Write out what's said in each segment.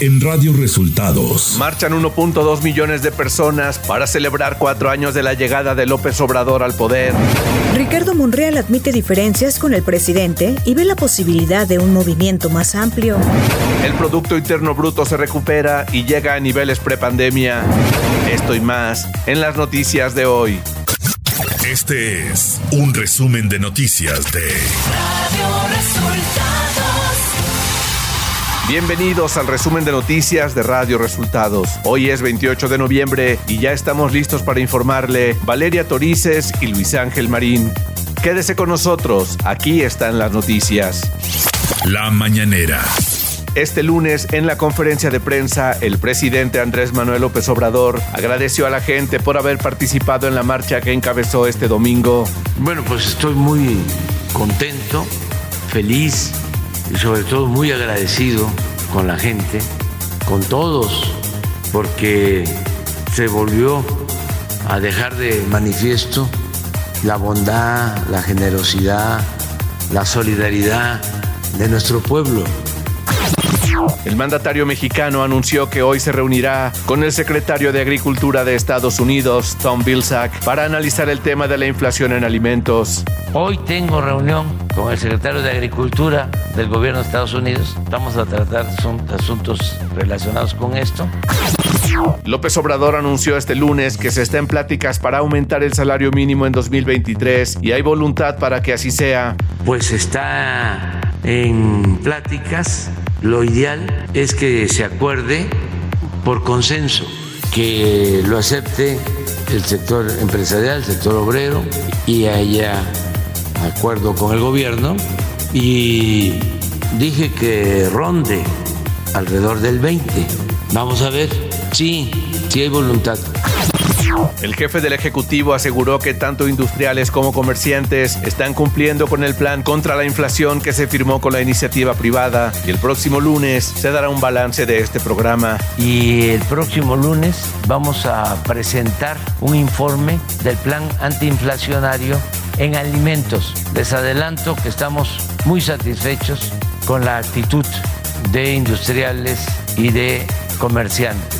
en Radio Resultados. Marchan 1.2 millones de personas para celebrar cuatro años de la llegada de López Obrador al poder. Ricardo Monreal admite diferencias con el presidente y ve la posibilidad de un movimiento más amplio. El Producto Interno Bruto se recupera y llega a niveles prepandemia. Esto y más en las noticias de hoy. Este es un resumen de noticias de Radio Resultados. Bienvenidos al resumen de noticias de Radio Resultados. Hoy es 28 de noviembre y ya estamos listos para informarle Valeria Torices y Luis Ángel Marín. Quédese con nosotros, aquí están las noticias. La mañanera. Este lunes, en la conferencia de prensa, el presidente Andrés Manuel López Obrador agradeció a la gente por haber participado en la marcha que encabezó este domingo. Bueno, pues estoy muy contento, feliz y sobre todo muy agradecido con la gente, con todos, porque se volvió a dejar de manifiesto la bondad, la generosidad, la solidaridad de nuestro pueblo. El mandatario mexicano anunció que hoy se reunirá con el secretario de Agricultura de Estados Unidos, Tom Vilsack, para analizar el tema de la inflación en alimentos. Hoy tengo reunión con el secretario de Agricultura del gobierno de Estados Unidos. Vamos a tratar asuntos relacionados con esto. López Obrador anunció este lunes que se está en pláticas para aumentar el salario mínimo en 2023 y hay voluntad para que así sea. Pues está en pláticas lo ideal es que se acuerde por consenso, que lo acepte el sector empresarial, el sector obrero y haya acuerdo con el gobierno y dije que ronde alrededor del 20. Vamos a ver, sí, sí hay voluntad. El jefe del Ejecutivo aseguró que tanto industriales como comerciantes están cumpliendo con el plan contra la inflación que se firmó con la iniciativa privada y el próximo lunes se dará un balance de este programa. Y el próximo lunes vamos a presentar un informe del plan antiinflacionario en alimentos. Les adelanto que estamos muy satisfechos con la actitud de industriales y de comerciantes.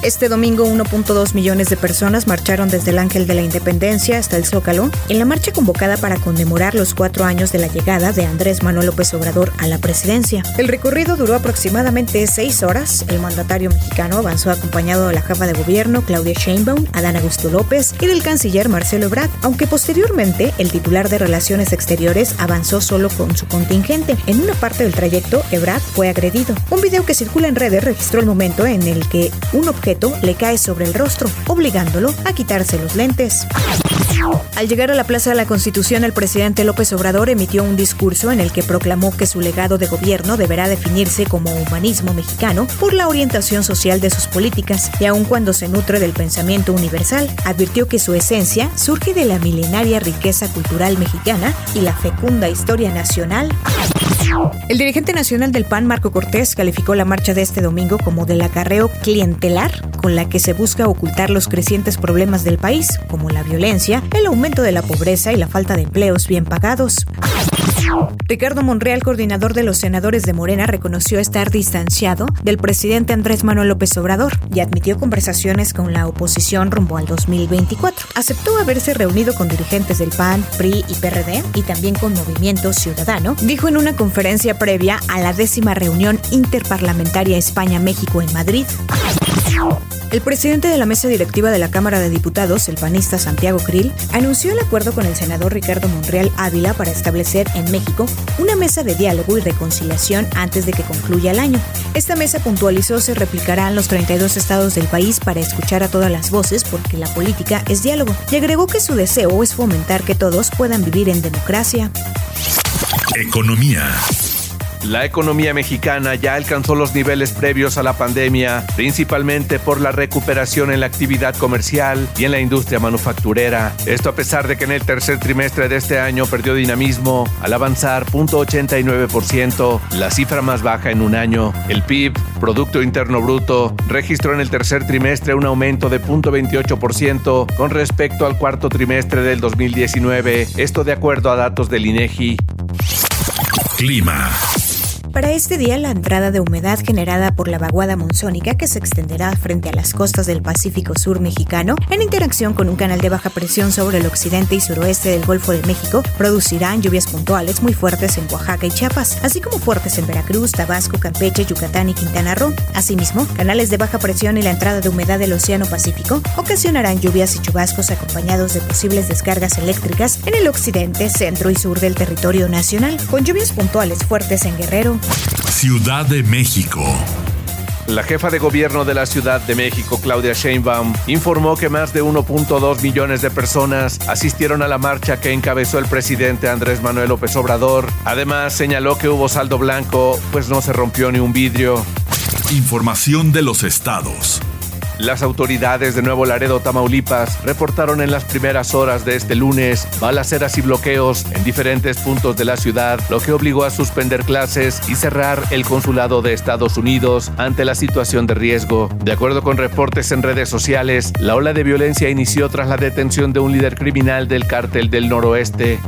Este domingo 1.2 millones de personas marcharon desde el Ángel de la Independencia hasta el Zócalo en la marcha convocada para conmemorar los cuatro años de la llegada de Andrés Manuel López Obrador a la presidencia. El recorrido duró aproximadamente seis horas. El mandatario mexicano avanzó acompañado de la jefa de gobierno Claudia Sheinbaum, Adán Augusto López y del canciller Marcelo Ebrard, aunque posteriormente el titular de Relaciones Exteriores avanzó solo con su contingente. En una parte del trayecto, Ebrard fue agredido. Un video que circula en redes registró el momento en el que un objeto le cae sobre el rostro, obligándolo a quitarse los lentes. Al llegar a la Plaza de la Constitución, el presidente López Obrador emitió un discurso en el que proclamó que su legado de gobierno deberá definirse como humanismo mexicano por la orientación social de sus políticas y aun cuando se nutre del pensamiento universal, advirtió que su esencia surge de la milenaria riqueza cultural mexicana y la fecunda historia nacional. El dirigente nacional del PAN, Marco Cortés, calificó la marcha de este domingo como del acarreo clientelar con la que se busca ocultar los crecientes problemas del país, como la violencia, el aumento de la pobreza y la falta de empleos bien pagados. Ricardo Monreal, coordinador de los senadores de Morena, reconoció estar distanciado del presidente Andrés Manuel López Obrador y admitió conversaciones con la oposición rumbo al 2024. Aceptó haberse reunido con dirigentes del PAN, PRI y PRD y también con Movimiento Ciudadano, dijo en una conferencia previa a la décima reunión interparlamentaria España-México en Madrid. El presidente de la mesa directiva de la Cámara de Diputados, el panista Santiago Krill, anunció el acuerdo con el senador Ricardo Monreal Ávila para establecer en México una mesa de diálogo y reconciliación antes de que concluya el año. Esta mesa puntualizó se replicará en los 32 estados del país para escuchar a todas las voces porque la política es diálogo y agregó que su deseo es fomentar que todos puedan vivir en democracia. Economía. La economía mexicana ya alcanzó los niveles previos a la pandemia, principalmente por la recuperación en la actividad comercial y en la industria manufacturera. Esto a pesar de que en el tercer trimestre de este año perdió dinamismo al avanzar 0.89%, la cifra más baja en un año. El PIB, Producto Interno Bruto, registró en el tercer trimestre un aumento de 0.28% con respecto al cuarto trimestre del 2019, esto de acuerdo a datos del INEGI. Clima. Para este día, la entrada de humedad generada por la vaguada monzónica que se extenderá frente a las costas del Pacífico Sur mexicano, en interacción con un canal de baja presión sobre el occidente y suroeste del Golfo de México, producirán lluvias puntuales muy fuertes en Oaxaca y Chiapas, así como fuertes en Veracruz, Tabasco, Campeche, Yucatán y Quintana Roo. Asimismo, canales de baja presión y la entrada de humedad del Océano Pacífico ocasionarán lluvias y chubascos acompañados de posibles descargas eléctricas en el occidente, centro y sur del territorio nacional, con lluvias puntuales fuertes en Guerrero, Ciudad de México. La jefa de gobierno de la Ciudad de México, Claudia Sheinbaum, informó que más de 1.2 millones de personas asistieron a la marcha que encabezó el presidente Andrés Manuel López Obrador. Además, señaló que hubo saldo blanco, pues no se rompió ni un vidrio. Información de los estados. Las autoridades de Nuevo Laredo, Tamaulipas, reportaron en las primeras horas de este lunes balaceras y bloqueos en diferentes puntos de la ciudad, lo que obligó a suspender clases y cerrar el consulado de Estados Unidos ante la situación de riesgo. De acuerdo con reportes en redes sociales, la ola de violencia inició tras la detención de un líder criminal del cártel del noroeste.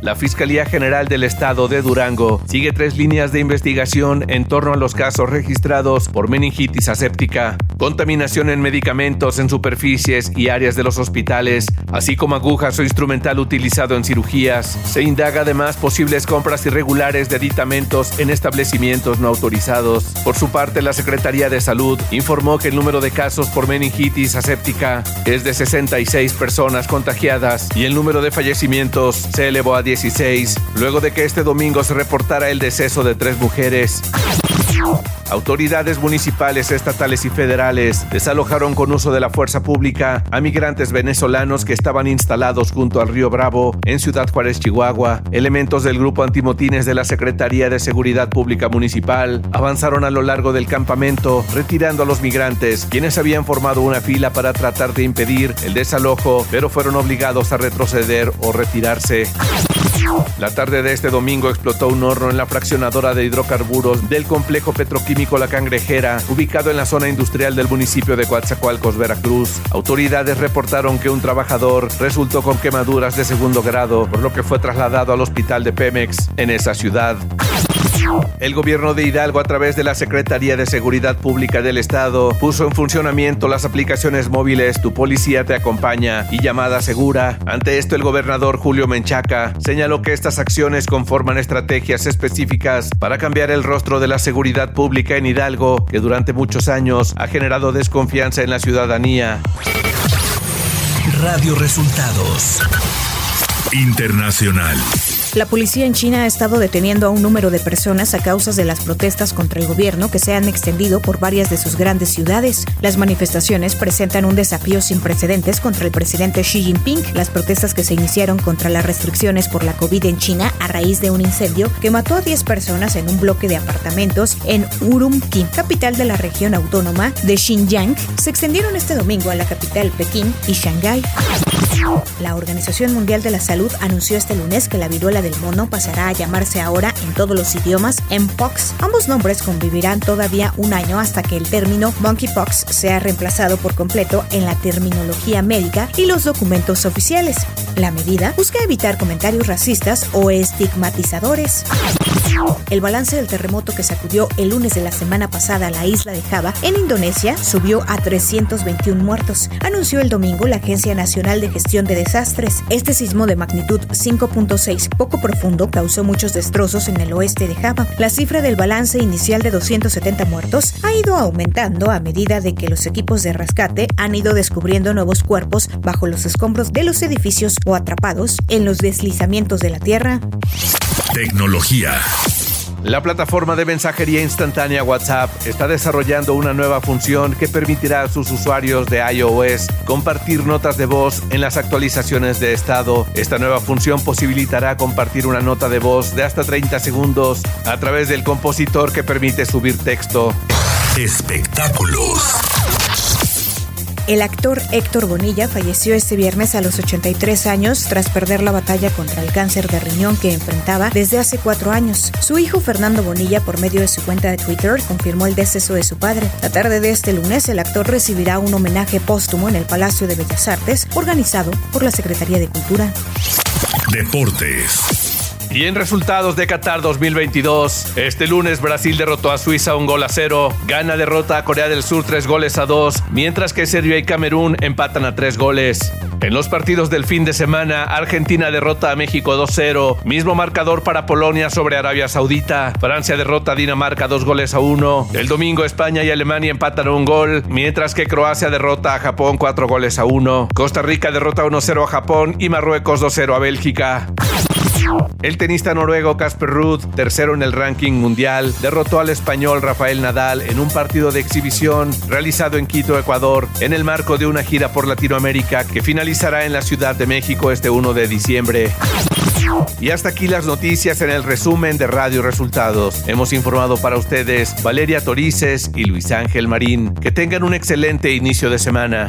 La Fiscalía General del Estado de Durango sigue tres líneas de investigación en torno a los casos registrados por meningitis aséptica, contaminación en medicamentos en superficies y áreas de los hospitales, así como agujas o instrumental utilizado en cirugías. Se indaga además posibles compras irregulares de aditamentos en establecimientos no autorizados. Por su parte, la Secretaría de Salud informó que el número de casos por meningitis aséptica es de 66 personas contagiadas y el número de fallecimientos se elevó a 16 luego de que este domingo se reportara el deceso de tres mujeres. Autoridades municipales, estatales y federales desalojaron con uso de la fuerza pública a migrantes venezolanos que estaban instalados junto al río Bravo en Ciudad Juárez, Chihuahua. Elementos del grupo antimotines de la Secretaría de Seguridad Pública Municipal avanzaron a lo largo del campamento retirando a los migrantes, quienes habían formado una fila para tratar de impedir el desalojo, pero fueron obligados a retroceder o retirarse. La tarde de este domingo explotó un horno en la fraccionadora de hidrocarburos del complejo petroquímico La Cangrejera, ubicado en la zona industrial del municipio de Coatzacoalcos, Veracruz. Autoridades reportaron que un trabajador resultó con quemaduras de segundo grado, por lo que fue trasladado al hospital de Pemex en esa ciudad. El gobierno de Hidalgo, a través de la Secretaría de Seguridad Pública del Estado, puso en funcionamiento las aplicaciones móviles Tu Policía Te Acompaña y Llamada Segura. Ante esto, el gobernador Julio Menchaca señaló que estas acciones conforman estrategias específicas para cambiar el rostro de la seguridad pública en Hidalgo, que durante muchos años ha generado desconfianza en la ciudadanía. Radio Resultados Internacional. La policía en China ha estado deteniendo a un número de personas a causa de las protestas contra el gobierno que se han extendido por varias de sus grandes ciudades. Las manifestaciones presentan un desafío sin precedentes contra el presidente Xi Jinping. Las protestas que se iniciaron contra las restricciones por la COVID en China a raíz de un incendio que mató a 10 personas en un bloque de apartamentos en Urumqi, capital de la región autónoma de Xinjiang, se extendieron este domingo a la capital Pekín y Shanghái. La Organización Mundial de la Salud anunció este lunes que la viruela del mono pasará a llamarse ahora en todos los idiomas Mpox. Ambos nombres convivirán todavía un año hasta que el término monkeypox sea reemplazado por completo en la terminología médica y los documentos oficiales. La medida busca evitar comentarios racistas o estigmatizadores. El balance del terremoto que sacudió el lunes de la semana pasada la isla de Java, en Indonesia, subió a 321 muertos, anunció el domingo la Agencia Nacional de Gestión de Desastres. Este sismo de magnitud 5.6 poco profundo causó muchos destrozos en el oeste de Java. La cifra del balance inicial de 270 muertos ha ido aumentando a medida de que los equipos de rescate han ido descubriendo nuevos cuerpos bajo los escombros de los edificios o atrapados en los deslizamientos de la tierra. Tecnología. La plataforma de mensajería instantánea WhatsApp está desarrollando una nueva función que permitirá a sus usuarios de iOS compartir notas de voz en las actualizaciones de estado. Esta nueva función posibilitará compartir una nota de voz de hasta 30 segundos a través del compositor que permite subir texto. Espectáculos. El actor Héctor Bonilla falleció este viernes a los 83 años tras perder la batalla contra el cáncer de riñón que enfrentaba desde hace cuatro años. Su hijo Fernando Bonilla, por medio de su cuenta de Twitter, confirmó el deceso de su padre. La tarde de este lunes, el actor recibirá un homenaje póstumo en el Palacio de Bellas Artes, organizado por la Secretaría de Cultura. Deportes. Y en resultados de Qatar 2022, este lunes Brasil derrotó a Suiza un gol a cero, Gana derrota a Corea del Sur tres goles a dos, mientras que Serbia y Camerún empatan a tres goles. En los partidos del fin de semana, Argentina derrota a México 2-0, mismo marcador para Polonia sobre Arabia Saudita, Francia derrota a Dinamarca dos goles a uno, el domingo España y Alemania empatan un gol, mientras que Croacia derrota a Japón cuatro goles a uno, Costa Rica derrota 1-0 a Japón y Marruecos 2-0 a Bélgica. El tenista noruego Casper Ruud, tercero en el ranking mundial, derrotó al español Rafael Nadal en un partido de exhibición realizado en Quito, Ecuador, en el marco de una gira por Latinoamérica que finalizará en la Ciudad de México este 1 de diciembre. Y hasta aquí las noticias en el resumen de Radio Resultados. Hemos informado para ustedes Valeria Torices y Luis Ángel Marín. Que tengan un excelente inicio de semana.